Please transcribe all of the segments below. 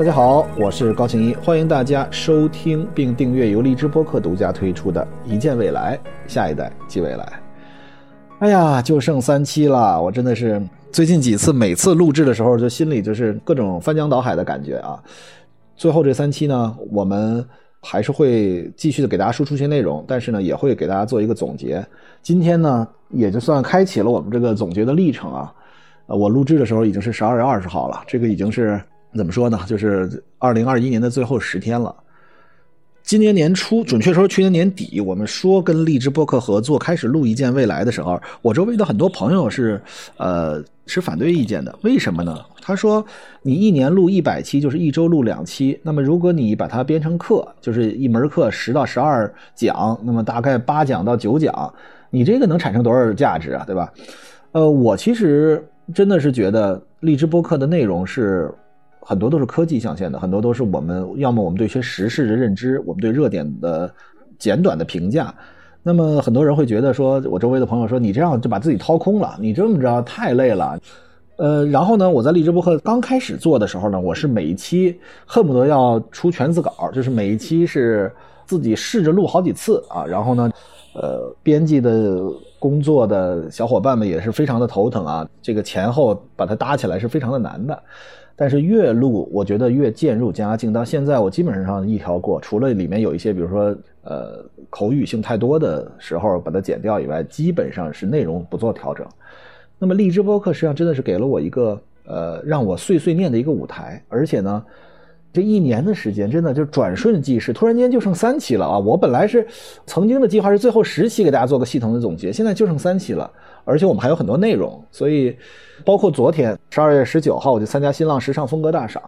大家好，我是高庆一，欢迎大家收听并订阅由荔枝播客独家推出的《一见未来，下一代即未来》。哎呀，就剩三期了，我真的是最近几次每次录制的时候，就心里就是各种翻江倒海的感觉啊。最后这三期呢，我们还是会继续的给大家输出一些内容，但是呢，也会给大家做一个总结。今天呢，也就算开启了我们这个总结的历程啊。我录制的时候已经是十二月二十号了，这个已经是。怎么说呢？就是二零二一年的最后十天了。今年年初，准确说去年年底，我们说跟荔枝播客合作开始录一见未来的时候，我周围的很多朋友是呃持反对意见的。为什么呢？他说你一年录一百期，就是一周录两期。那么如果你把它编成课，就是一门课十到十二讲，那么大概八讲到九讲，你这个能产生多少价值啊？对吧？呃，我其实真的是觉得荔枝播客的内容是。很多都是科技象限的，很多都是我们要么我们对一些时事的认知，我们对热点的简短的评价。那么很多人会觉得说，我周围的朋友说你这样就把自己掏空了，你这么着太累了。呃，然后呢，我在荔枝播客刚开始做的时候呢，我是每一期恨不得要出全字稿，就是每一期是自己试着录好几次啊。然后呢，呃，编辑的工作的小伙伴们也是非常的头疼啊，这个前后把它搭起来是非常的难的。但是越录，我觉得越渐入佳境。到现在，我基本上一条过，除了里面有一些，比如说，呃，口语性太多的时候把它剪掉以外，基本上是内容不做调整。那么荔枝播客实际上真的是给了我一个，呃，让我碎碎念的一个舞台。而且呢，这一年的时间真的就转瞬即逝，突然间就剩三期了啊！我本来是曾经的计划是最后十期给大家做个系统的总结，现在就剩三期了。而且我们还有很多内容，所以包括昨天十二月十九号，我就参加新浪时尚风格大赏。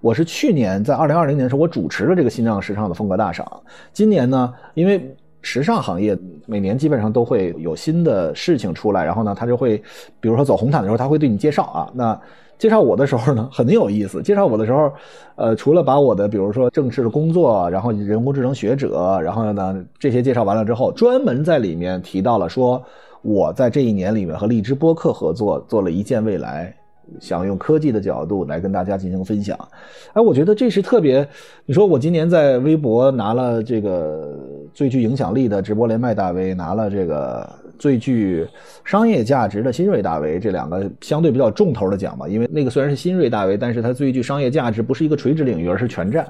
我是去年在二零二零年的时候，我主持了这个新浪时尚的风格大赏。今年呢，因为时尚行业每年基本上都会有新的事情出来，然后呢，他就会，比如说走红毯的时候，他会对你介绍啊。那介绍我的时候呢，很有意思。介绍我的时候，呃，除了把我的比如说正式的工作，然后人工智能学者，然后呢这些介绍完了之后，专门在里面提到了说。我在这一年里面和荔枝播客合作，做了一件未来，想用科技的角度来跟大家进行分享。哎，我觉得这是特别。你说我今年在微博拿了这个最具影响力的直播连麦大 V，拿了这个最具商业价值的新锐大 V，这两个相对比较重头的奖吧。因为那个虽然是新锐大 V，但是它最具商业价值不是一个垂直领域，而是全站。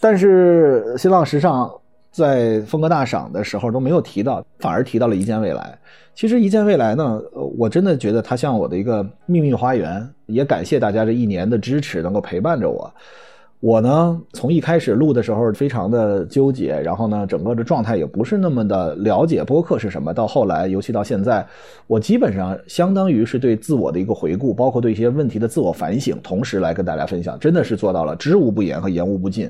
但是新浪时尚在风格大赏的时候都没有提到，反而提到了一件未来。其实一见未来呢，我真的觉得它像我的一个秘密花园，也感谢大家这一年的支持，能够陪伴着我。我呢，从一开始录的时候非常的纠结，然后呢，整个的状态也不是那么的了解播客是什么。到后来，尤其到现在，我基本上相当于是对自我的一个回顾，包括对一些问题的自我反省，同时来跟大家分享，真的是做到了知无不言和言无不尽。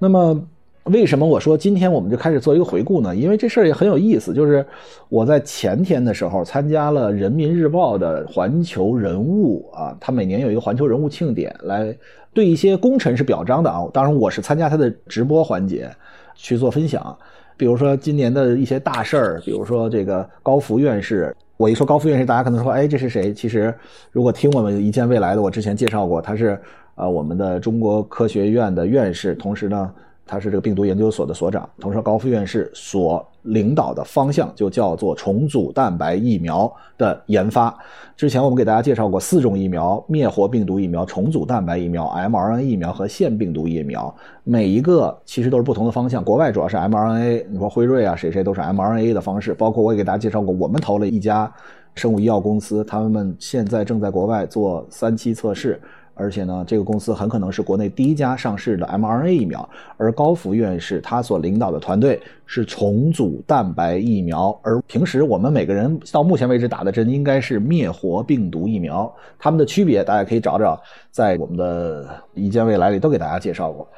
那么。为什么我说今天我们就开始做一个回顾呢？因为这事儿也很有意思。就是我在前天的时候参加了人民日报的环球人物啊，他每年有一个环球人物庆典，来对一些功臣是表彰的啊。当然我是参加他的直播环节去做分享。比如说今年的一些大事儿，比如说这个高福院士。我一说高福院士，大家可能说，哎，这是谁？其实如果听我们一见未来的，我之前介绍过，他是呃我们的中国科学院的院士，同时呢。他是这个病毒研究所的所长，同时高副院士所领导的方向就叫做重组蛋白疫苗的研发。之前我们给大家介绍过四种疫苗：灭活病毒疫苗、重组蛋白疫苗、mRNA 疫苗和腺病毒疫苗。每一个其实都是不同的方向。国外主要是 mRNA，你说辉瑞啊，谁谁都是 mRNA 的方式。包括我也给大家介绍过，我们投了一家生物医药公司，他们现在正在国外做三期测试。而且呢，这个公司很可能是国内第一家上市的 mRNA 疫苗，而高福院士他所领导的团队是重组蛋白疫苗，而平时我们每个人到目前为止打的针应该是灭活病毒疫苗，它们的区别大家可以找找，在我们的一见未来里都给大家介绍过。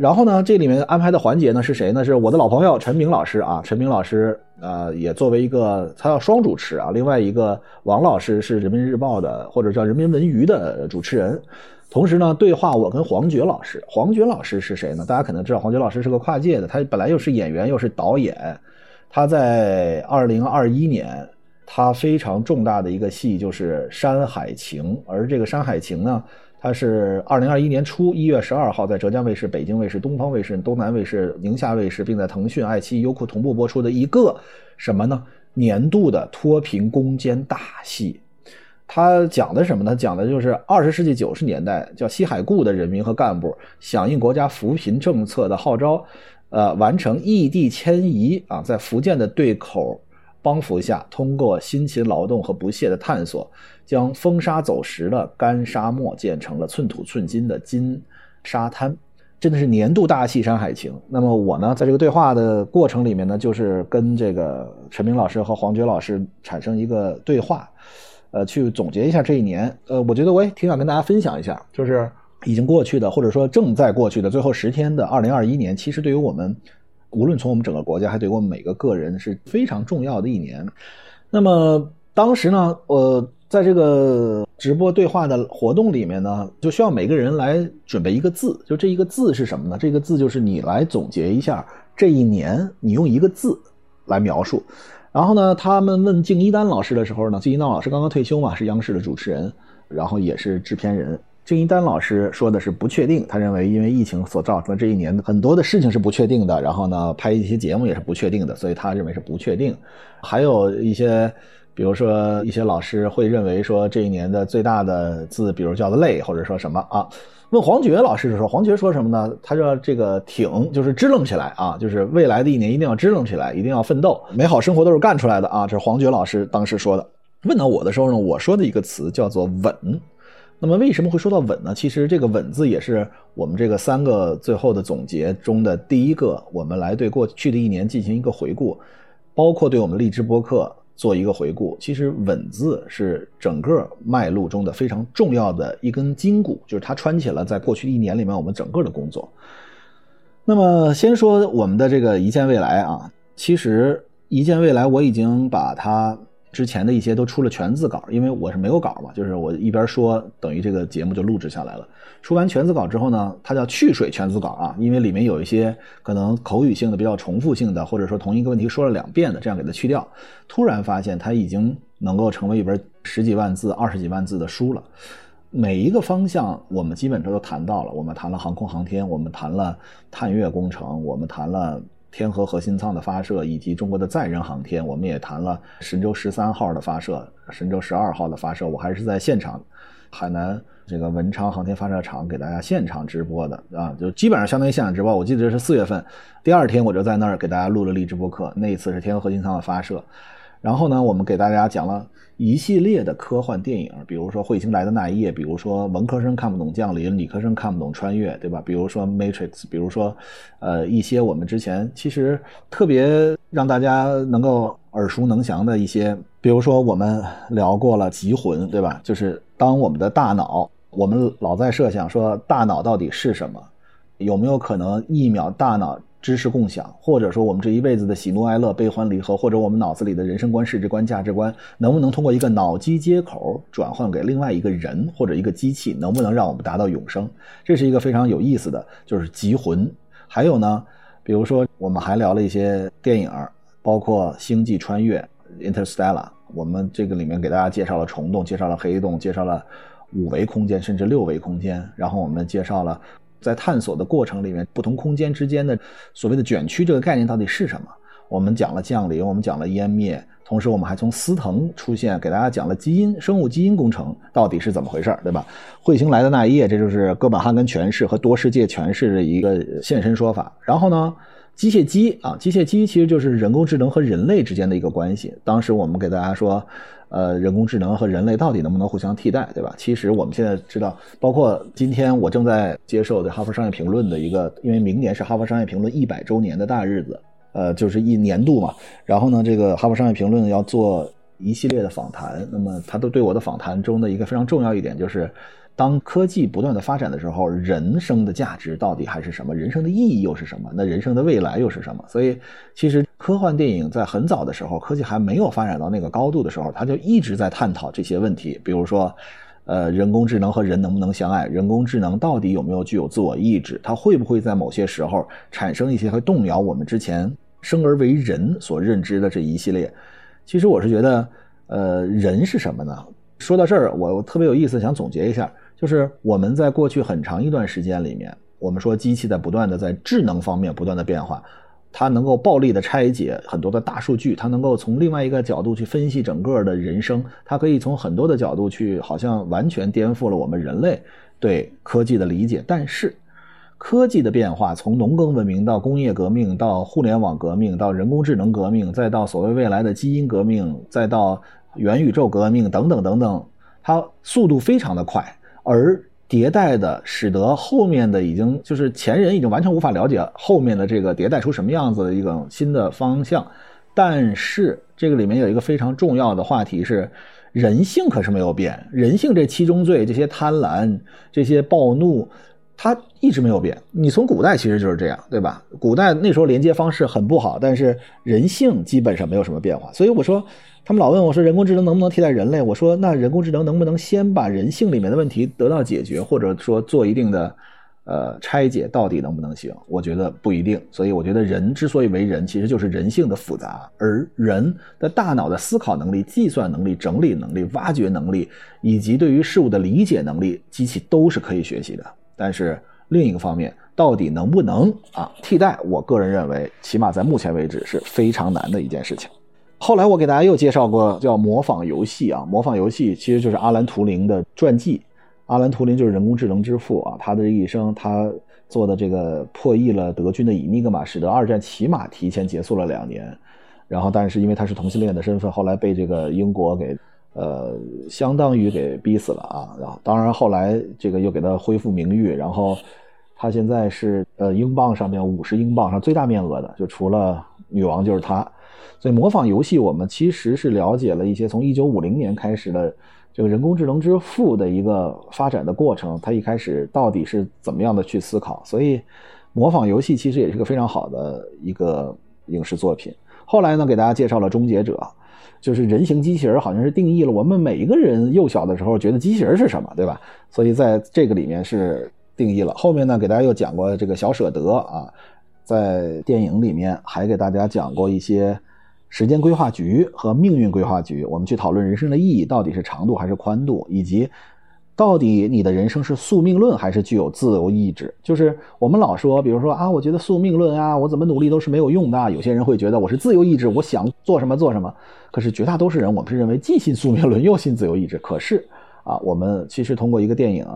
然后呢，这里面安排的环节呢是谁呢？是我的老朋友陈明老师啊，陈明老师呃也作为一个他要双主持啊，另外一个王老师是人民日报的？或者叫人民文娱的主持人，同时呢对话我跟黄觉老师，黄觉老师是谁呢？大家可能知道黄觉老师是个跨界的，他本来又是演员又是导演，他在二零二一年他非常重大的一个戏就是《山海情》，而这个《山海情》呢。它是二零二一年初一月十二号在浙江卫视、北京卫视、东方卫视、东南卫视、宁夏卫视，并在腾讯、爱奇艺、优酷同步播出的一个什么呢？年度的脱贫攻坚大戏。它讲的什么呢？讲的就是二十世纪九十年代，叫西海固的人民和干部响应国家扶贫政策的号召，呃，完成异地迁移啊，在福建的对口。帮扶下，通过辛勤劳动和不懈的探索，将风沙走石的干沙漠建成了寸土寸金的金沙滩，真的是年度大戏《山海情》。那么我呢，在这个对话的过程里面呢，就是跟这个陈明老师和黄觉老师产生一个对话，呃，去总结一下这一年。呃，我觉得我也挺想跟大家分享一下，就是已经过去的，或者说正在过去的最后十天的二零二一年，其实对于我们。无论从我们整个国家，还对我们每个个人是非常重要的一年。那么当时呢，呃，在这个直播对话的活动里面呢，就需要每个人来准备一个字。就这一个字是什么呢？这个字就是你来总结一下这一年，你用一个字来描述。然后呢，他们问敬一丹老师的时候呢，敬一丹老师刚刚退休嘛，是央视的主持人，然后也是制片人。郑一丹老师说的是不确定，他认为因为疫情所造成的这一年很多的事情是不确定的，然后呢拍一些节目也是不确定的，所以他认为是不确定。还有一些，比如说一些老师会认为说这一年的最大的字，比如叫做累，或者说什么啊？问黄觉老师的时候，黄觉说什么呢？他说这个挺就是支棱起来啊，就是未来的一年一定要支棱起来，一定要奋斗，美好生活都是干出来的啊！这是黄觉老师当时说的。问到我的时候呢，我说的一个词叫做稳。那么为什么会说到稳呢？其实这个稳字也是我们这个三个最后的总结中的第一个。我们来对过去的一年进行一个回顾，包括对我们荔枝播客做一个回顾。其实稳字是整个脉络中的非常重要的一根筋骨，就是它穿起了在过去一年里面我们整个的工作。那么先说我们的这个一见未来啊，其实一见未来我已经把它。之前的一些都出了全字稿，因为我是没有稿嘛，就是我一边说，等于这个节目就录制下来了。出完全字稿之后呢，它叫去水全字稿啊，因为里面有一些可能口语性的、比较重复性的，或者说同一个问题说了两遍的，这样给它去掉。突然发现它已经能够成为一本十几万字、二十几万字的书了。每一个方向我们基本上都谈到了，我们谈了航空航天，我们谈了探月工程，我们谈了。天河核心舱的发射以及中国的载人航天，我们也谈了神舟十三号的发射、神舟十二号的发射。我还是在现场，海南这个文昌航天发射场给大家现场直播的啊，就基本上相当于现场直播。我记得是四月份，第二天我就在那儿给大家录了荔枝播客。那一次是天河核心舱的发射，然后呢，我们给大家讲了。一系列的科幻电影，比如说《彗星来的那一夜》，比如说文科生看不懂降临，理科生看不懂穿越，对吧？比如说《Matrix》，比如说，呃，一些我们之前其实特别让大家能够耳熟能详的一些，比如说我们聊过了《极魂》，对吧？就是当我们的大脑，我们老在设想说大脑到底是什么，有没有可能一秒大脑？知识共享，或者说我们这一辈子的喜怒哀乐、悲欢离合，或者我们脑子里的人生观、世界观、价值观，能不能通过一个脑机接口转换给另外一个人或者一个机器，能不能让我们达到永生？这是一个非常有意思的，就是集魂。还有呢，比如说我们还聊了一些电影，包括《星际穿越》（Interstellar），我们这个里面给大家介绍了虫洞，介绍了黑洞，介绍了五维空间，甚至六维空间，然后我们介绍了。在探索的过程里面，不同空间之间的所谓的卷曲这个概念到底是什么？我们讲了降临，我们讲了湮灭，同时我们还从司藤出现，给大家讲了基因、生物基因工程到底是怎么回事儿对吧？彗星来的那一夜，这就是哥本哈根诠释和多世界诠释的一个现身说法。然后呢？机械机啊，机械机其实就是人工智能和人类之间的一个关系。当时我们给大家说，呃，人工智能和人类到底能不能互相替代，对吧？其实我们现在知道，包括今天我正在接受的《哈佛商业评论》的一个，因为明年是《哈佛商业评论》一百周年的大日子，呃，就是一年度嘛。然后呢，这个《哈佛商业评论》要做一系列的访谈，那么他都对我的访谈中的一个非常重要一点就是。当科技不断的发展的时候，人生的价值到底还是什么？人生的意义又是什么？那人生的未来又是什么？所以，其实科幻电影在很早的时候，科技还没有发展到那个高度的时候，它就一直在探讨这些问题。比如说，呃，人工智能和人能不能相爱？人工智能到底有没有具有自我意志？它会不会在某些时候产生一些会动摇我们之前生而为人所认知的这一系列？其实我是觉得，呃，人是什么呢？说到这儿，我特别有意思，想总结一下。就是我们在过去很长一段时间里面，我们说机器在不断的在智能方面不断的变化，它能够暴力的拆解很多的大数据，它能够从另外一个角度去分析整个的人生，它可以从很多的角度去，好像完全颠覆了我们人类对科技的理解。但是，科技的变化，从农耕文明到工业革命，到互联网革命，到人工智能革命，再到所谓未来的基因革命，再到元宇宙革命等等等等，它速度非常的快。而迭代的，使得后面的已经就是前人已经完全无法了解后面的这个迭代出什么样子的一个新的方向。但是这个里面有一个非常重要的话题是，人性可是没有变，人性这七宗罪，这些贪婪，这些暴怒。它一直没有变。你从古代其实就是这样，对吧？古代那时候连接方式很不好，但是人性基本上没有什么变化。所以我说，他们老问我说，人工智能能不能替代人类？我说，那人工智能能不能先把人性里面的问题得到解决，或者说做一定的呃拆解，到底能不能行？我觉得不一定。所以我觉得人之所以为人，其实就是人性的复杂，而人的大脑的思考能力、计算能力、整理能力、挖掘能力，以及对于事物的理解能力，机器都是可以学习的。但是另一个方面，到底能不能啊替代？我个人认为，起码在目前为止是非常难的一件事情。后来我给大家又介绍过叫模仿游戏啊，模仿游戏其实就是阿兰图灵的传记。阿兰图灵就是人工智能之父啊，他的一生他做的这个破译了德军的以尼格玛，使得二战起码提前结束了两年。然后，但是因为他是同性恋的身份，后来被这个英国给。呃，相当于给逼死了啊！然后，当然后来这个又给他恢复名誉，然后他现在是呃英镑上面五十英镑上最大面额的，就除了女王就是他。所以模仿游戏，我们其实是了解了一些从一九五零年开始的这个人工智能之父的一个发展的过程，他一开始到底是怎么样的去思考。所以模仿游戏其实也是个非常好的一个影视作品。后来呢，给大家介绍了《终结者》。就是人形机器人好像是定义了我们每一个人幼小的时候觉得机器人是什么，对吧？所以在这个里面是定义了。后面呢，给大家又讲过这个小舍得啊，在电影里面还给大家讲过一些时间规划局和命运规划局，我们去讨论人生的意义到底是长度还是宽度，以及。到底你的人生是宿命论还是具有自由意志？就是我们老说，比如说啊，我觉得宿命论啊，我怎么努力都是没有用的。有些人会觉得我是自由意志，我想做什么做什么。可是绝大多数人，我们是认为既信宿命论又信自由意志。可是啊，我们其实通过一个电影，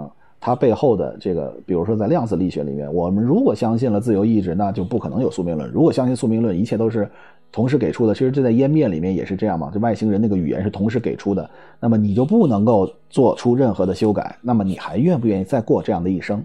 它背后的这个，比如说在量子力学里面，我们如果相信了自由意志，那就不可能有宿命论。如果相信宿命论，一切都是。同时给出的，其实这在湮灭里面也是这样嘛？这外星人那个语言是同时给出的，那么你就不能够做出任何的修改，那么你还愿不愿意再过这样的一生？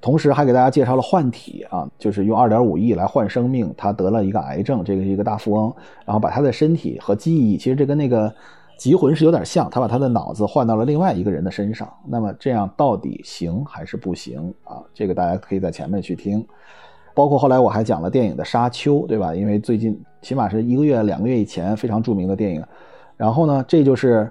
同时还给大家介绍了换体啊，就是用二点五亿来换生命，他得了一个癌症，这个是一个大富翁，然后把他的身体和记忆，其实这跟那个集魂是有点像，他把他的脑子换到了另外一个人的身上，那么这样到底行还是不行啊？这个大家可以在前面去听。包括后来我还讲了电影的《沙丘》，对吧？因为最近起码是一个月、两个月以前非常著名的电影。然后呢，这就是，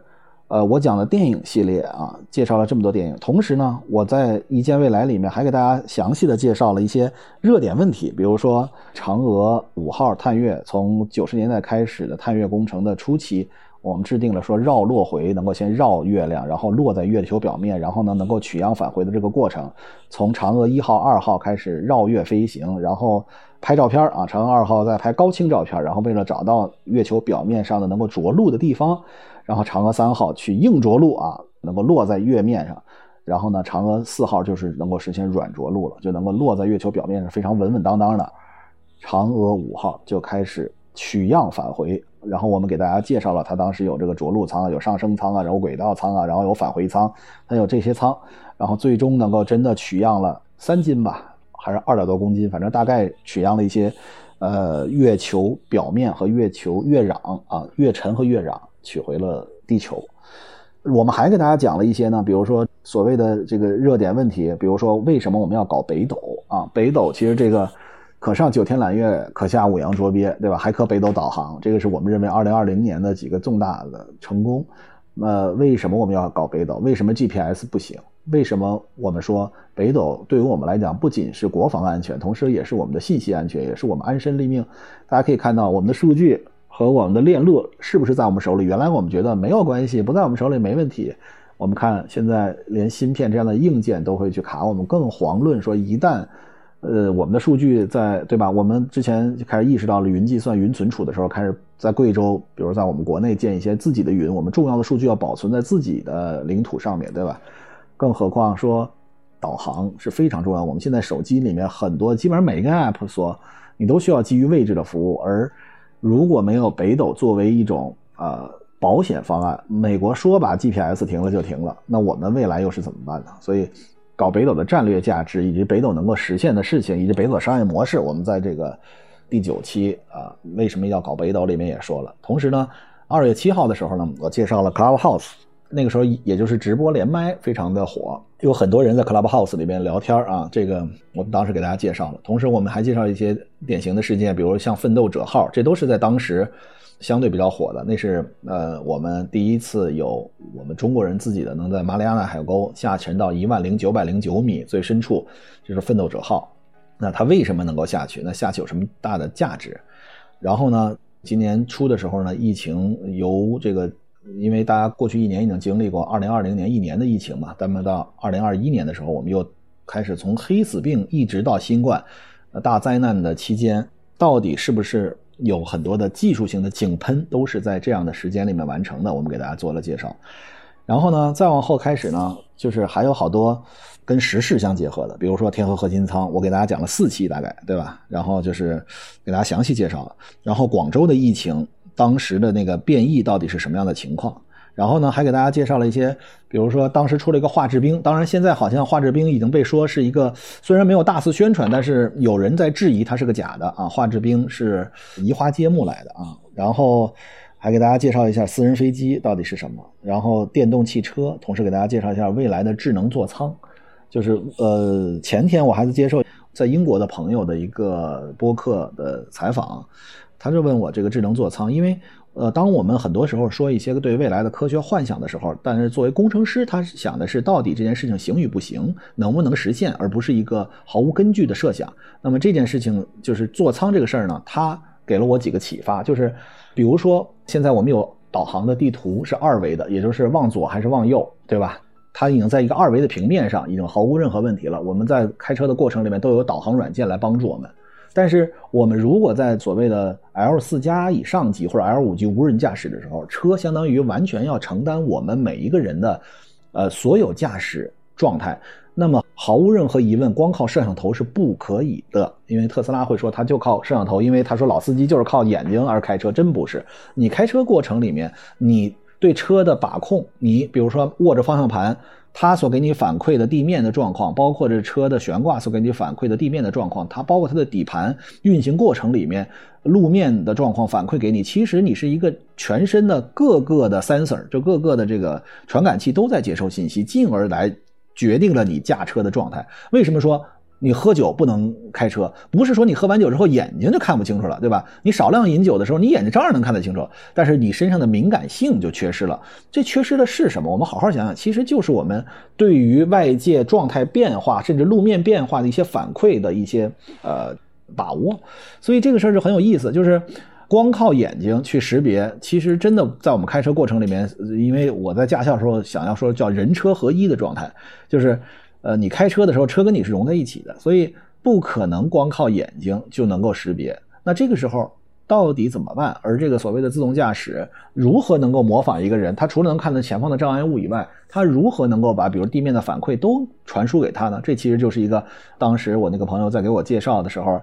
呃，我讲的电影系列啊，介绍了这么多电影。同时呢，我在《一见未来》里面还给大家详细的介绍了一些热点问题，比如说嫦娥五号探月，从九十年代开始的探月工程的初期。我们制定了说绕落回能够先绕月亮，然后落在月球表面，然后呢能够取样返回的这个过程。从嫦娥一号、二号开始绕月飞行，然后拍照片啊，嫦娥二号在拍高清照片，然后为了找到月球表面上的能够着陆的地方，然后嫦娥三号去硬着陆啊，能够落在月面上，然后呢嫦娥四号就是能够实现软着陆了，就能够落在月球表面上非常稳稳当当的。嫦娥五号就开始取样返回。然后我们给大家介绍了，它当时有这个着陆舱，有上升舱啊，然后轨道舱啊，然后有返回舱，它有这些舱，然后最终能够真的取样了三斤吧，还是二点多公斤，反正大概取样了一些，呃，月球表面和月球月壤啊，月尘和月壤取回了地球。我们还给大家讲了一些呢，比如说所谓的这个热点问题，比如说为什么我们要搞北斗啊？北斗其实这个。可上九天揽月，可下五洋捉鳖，对吧？还可北斗导航，这个是我们认为二零二零年的几个重大的成功。呃，为什么我们要搞北斗？为什么 GPS 不行？为什么我们说北斗对于我们来讲不仅是国防安全，同时也是我们的信息安全，也是我们安身立命？大家可以看到，我们的数据和我们的链路是不是在我们手里？原来我们觉得没有关系，不在我们手里没问题。我们看现在连芯片这样的硬件都会去卡我们，更遑论说一旦，呃，我们的数据在对吧？我们之前就开始意识到了云计算、云存储的时候，开始在贵州，比如在我们国内建一些自己的云，我们重要的数据要保存在自己的领土上面对吧？更何况说导航是非常重要。我们现在手机里面很多，基本上每一个 app 所你都需要基于位置的服务，而如果没有北斗作为一种呃保险方案，美国说把 GPS 停了就停了，那我们未来又是怎么办呢？所以，搞北斗的战略价值以及北斗能够实现的事情，以及北斗商业模式，我们在这个第九期啊为什么要搞北斗里面也说了。同时呢，二月七号的时候呢，我介绍了 Clubhouse。那个时候，也就是直播连麦非常的火，有很多人在 Clubhouse 里边聊天啊。这个我们当时给大家介绍了，同时我们还介绍一些典型的事件，比如像奋斗者号，这都是在当时相对比较火的。那是呃，我们第一次有我们中国人自己的能在马里亚纳海沟下沉到一万零九百零九米最深处，就是奋斗者号。那它为什么能够下去？那下去有什么大的价值？然后呢，今年初的时候呢，疫情由这个。因为大家过去一年已经经历过二零二零年一年的疫情嘛，那么到二零二一年的时候，我们又开始从黑死病一直到新冠，大灾难的期间，到底是不是有很多的技术性的井喷都是在这样的时间里面完成的？我们给大家做了介绍。然后呢，再往后开始呢，就是还有好多跟时事相结合的，比如说天河核心舱，我给大家讲了四期大概，对吧？然后就是给大家详细介绍了。然后广州的疫情。当时的那个变异到底是什么样的情况？然后呢，还给大家介绍了一些，比如说当时出了一个画质兵，当然现在好像画质兵已经被说是一个，虽然没有大肆宣传，但是有人在质疑它是个假的啊。画质兵是移花接木来的啊。然后还给大家介绍一下私人飞机到底是什么，然后电动汽车，同时给大家介绍一下未来的智能座舱。就是呃，前天我还是接受在英国的朋友的一个播客的采访。他就问我这个智能座舱，因为，呃，当我们很多时候说一些对未来的科学幻想的时候，但是作为工程师，他想的是到底这件事情行与不行，能不能实现，而不是一个毫无根据的设想。那么这件事情就是座舱这个事儿呢，他给了我几个启发，就是比如说现在我们有导航的地图是二维的，也就是往左还是往右，对吧？它已经在一个二维的平面上，已经毫无任何问题了。我们在开车的过程里面都有导航软件来帮助我们。但是我们如果在所谓的 L 四加以上级或者 L 五级无人驾驶的时候，车相当于完全要承担我们每一个人的，呃，所有驾驶状态。那么毫无任何疑问，光靠摄像头是不可以的，因为特斯拉会说他就靠摄像头，因为他说老司机就是靠眼睛而开车，真不是。你开车过程里面，你对车的把控，你比如说握着方向盘。它所给你反馈的地面的状况，包括这车的悬挂所给你反馈的地面的状况，它包括它的底盘运行过程里面路面的状况反馈给你。其实你是一个全身的各个的 sensor，就各个的这个传感器都在接收信息，进而来决定了你驾车的状态。为什么说？你喝酒不能开车，不是说你喝完酒之后眼睛就看不清楚了，对吧？你少量饮酒的时候，你眼睛照样能看得清楚，但是你身上的敏感性就缺失了。这缺失的是什么？我们好好想想，其实就是我们对于外界状态变化，甚至路面变化的一些反馈的一些呃把握。所以这个事儿就很有意思，就是光靠眼睛去识别，其实真的在我们开车过程里面，因为我在驾校时候想要说叫人车合一的状态，就是。呃，你开车的时候，车跟你是融在一起的，所以不可能光靠眼睛就能够识别。那这个时候到底怎么办？而这个所谓的自动驾驶如何能够模仿一个人？他除了能看到前方的障碍物以外，他如何能够把比如地面的反馈都传输给他呢？这其实就是一个当时我那个朋友在给我介绍的时候。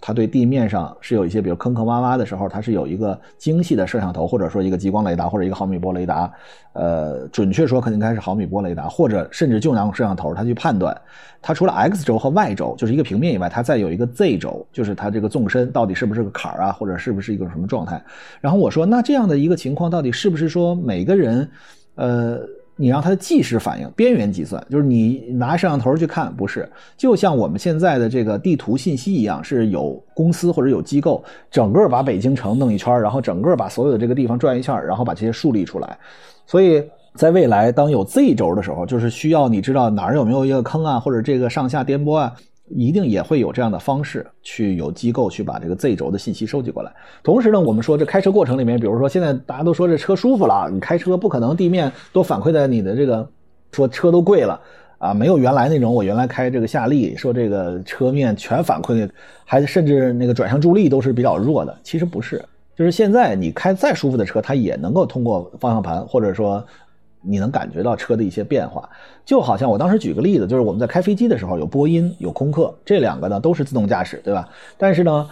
它对地面上是有一些，比如坑坑洼洼的时候，它是有一个精细的摄像头，或者说一个激光雷达，或者一个毫米波雷达。呃，准确说，肯定应该是毫米波雷达，或者甚至就拿摄像头，它去判断，它除了 X 轴和 Y 轴，就是一个平面以外，它再有一个 Z 轴，就是它这个纵深到底是不是个坎儿啊，或者是不是一个什么状态。然后我说，那这样的一个情况，到底是不是说每个人，呃？你让它的即时反应，边缘计算，就是你拿摄像头去看，不是，就像我们现在的这个地图信息一样，是有公司或者有机构，整个把北京城弄一圈，然后整个把所有的这个地方转一圈，然后把这些树立出来。所以在未来，当有 Z 轴的时候，就是需要你知道哪儿有没有一个坑啊，或者这个上下颠簸啊。一定也会有这样的方式去有机构去把这个 Z 轴的信息收集过来。同时呢，我们说这开车过程里面，比如说现在大家都说这车舒服了，你开车不可能地面都反馈在你的这个说车都贵了啊，没有原来那种我原来开这个夏利，说这个车面全反馈，还甚至那个转向助力都是比较弱的。其实不是，就是现在你开再舒服的车，它也能够通过方向盘或者说。你能感觉到车的一些变化，就好像我当时举个例子，就是我们在开飞机的时候，有波音有空客，这两个呢都是自动驾驶，对吧？但是呢，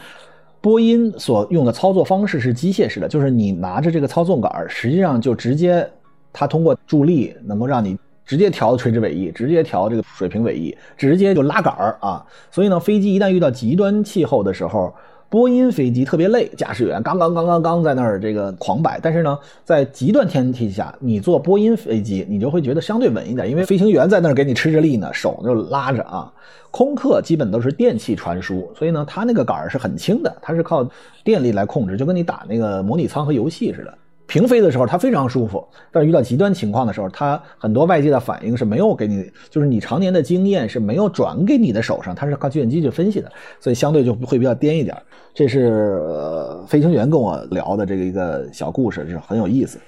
波音所用的操作方式是机械式的，就是你拿着这个操纵杆，实际上就直接它通过助力能够让你直接调垂直尾翼，直接调这个水平尾翼，直接就拉杆儿啊。所以呢，飞机一旦遇到极端气候的时候。波音飞机特别累，驾驶员刚刚刚刚刚在那儿这个狂摆，但是呢，在极端天气下，你坐波音飞机，你就会觉得相对稳一点，因为飞行员在那儿给你吃着力呢，手就拉着啊。空客基本都是电气传输，所以呢，它那个杆儿是很轻的，它是靠电力来控制，就跟你打那个模拟舱和游戏似的。平飞的时候它非常舒服，但是遇到极端情况的时候，它很多外界的反应是没有给你，就是你常年的经验是没有转给你的手上，它是靠计算机去分析的，所以相对就会比较颠一点。这是呃飞行员跟我聊的这个一个小故事，是很有意思。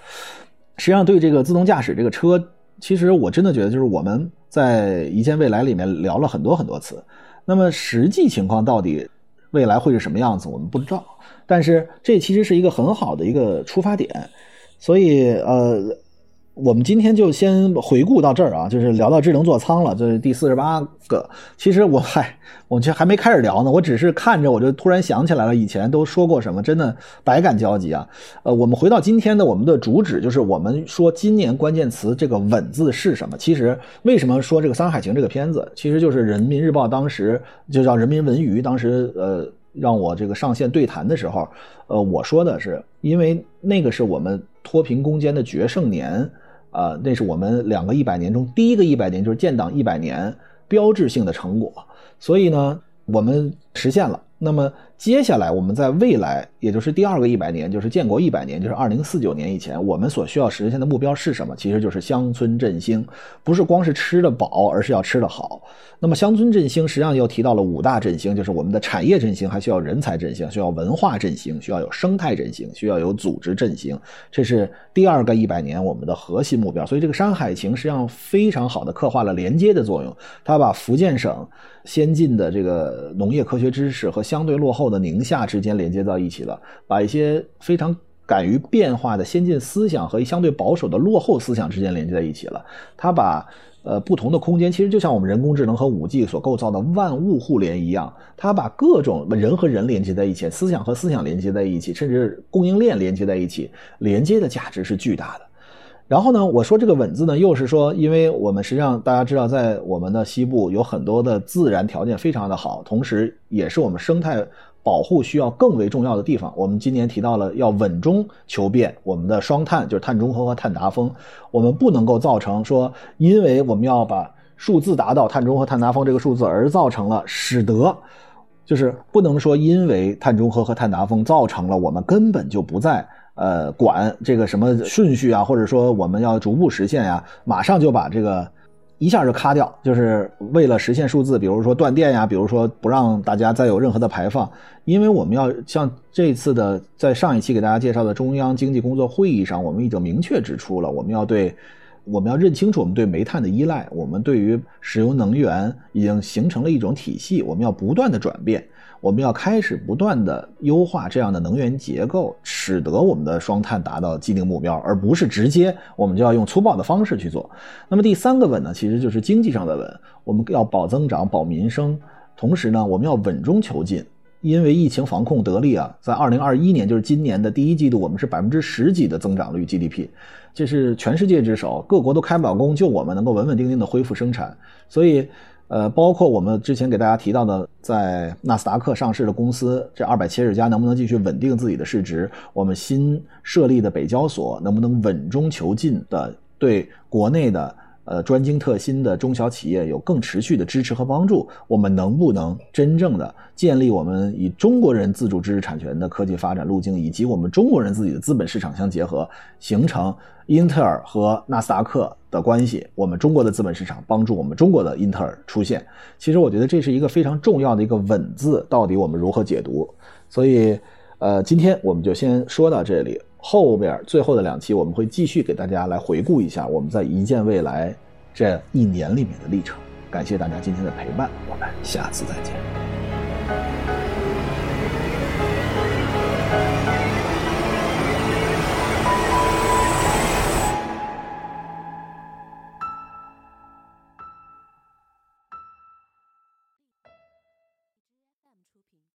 实际上，对这个自动驾驶这个车，其实我真的觉得就是我们在一见未来里面聊了很多很多次，那么实际情况到底未来会是什么样子，我们不知道。但是这其实是一个很好的一个出发点，所以呃，我们今天就先回顾到这儿啊，就是聊到智能座舱了，这是第四十八个。其实我还我这还没开始聊呢，我只是看着我就突然想起来了，以前都说过什么，真的百感交集啊。呃，我们回到今天的我们的主旨，就是我们说今年关键词这个“稳”字是什么？其实为什么说这个《山海情》这个片子，其实就是人民日报当时就叫人民文娱，当时呃。让我这个上线对谈的时候，呃，我说的是，因为那个是我们脱贫攻坚的决胜年，啊，那是我们两个一百年中第一个一百年，就是建党一百年标志性的成果，所以呢，我们实现了。那么接下来，我们在未来，也就是第二个一百年，就是建国一百年，就是二零四九年以前，我们所需要实现的目标是什么？其实就是乡村振兴，不是光是吃得饱，而是要吃得好。那么乡村振兴实际上又提到了五大振兴，就是我们的产业振兴，还需要人才振兴，需要文化振兴，需要有生态振兴，需要有组织振兴。这是第二个一百年我们的核心目标。所以这个《山海情》实际上非常好的刻画了连接的作用，它把福建省先进的这个农业科学知识和相对落后的宁夏之间连接到一起了，把一些非常敢于变化的先进思想和相对保守的落后思想之间连接在一起了。它把呃，不同的空间其实就像我们人工智能和五 G 所构造的万物互联一样，它把各种人和人连接在一起，思想和思想连接在一起，甚至供应链连接在一起，连接的价值是巨大的。然后呢，我说这个“稳”字呢，又是说，因为我们实际上大家知道，在我们的西部有很多的自然条件非常的好，同时也是我们生态。保护需要更为重要的地方，我们今年提到了要稳中求变，我们的双碳就是碳中和和碳达峰，我们不能够造成说，因为我们要把数字达到碳中和、碳达峰这个数字而造成了使得，就是不能说因为碳中和和碳达峰造成了我们根本就不在呃管这个什么顺序啊，或者说我们要逐步实现呀，马上就把这个。一下就咔掉，就是为了实现数字，比如说断电呀，比如说不让大家再有任何的排放，因为我们要像这次的在上一期给大家介绍的中央经济工作会议上，我们已经明确指出了，我们要对，我们要认清楚我们对煤炭的依赖，我们对于石油能源已经形成了一种体系，我们要不断的转变。我们要开始不断的优化这样的能源结构，使得我们的双碳达到既定目标，而不是直接我们就要用粗暴的方式去做。那么第三个稳呢，其实就是经济上的稳，我们要保增长、保民生，同时呢，我们要稳中求进。因为疫情防控得力啊，在二零二一年，就是今年的第一季度，我们是百分之十几的增长率 GDP，这是全世界之首，各国都开不了工，就我们能够稳稳定定的恢复生产，所以。呃，包括我们之前给大家提到的，在纳斯达克上市的公司，这二百七十家能不能继续稳定自己的市值？我们新设立的北交所能不能稳中求进的对国内的呃专精特新的中小企业有更持续的支持和帮助？我们能不能真正的建立我们以中国人自主知识产权的科技发展路径，以及我们中国人自己的资本市场相结合，形成？英特尔和纳斯达克的关系，我们中国的资本市场帮助我们中国的英特尔出现。其实我觉得这是一个非常重要的一个“稳”字，到底我们如何解读？所以，呃，今天我们就先说到这里。后边最后的两期我们会继续给大家来回顾一下我们在一见未来这一年里面的历程。感谢大家今天的陪伴，我们下次再见。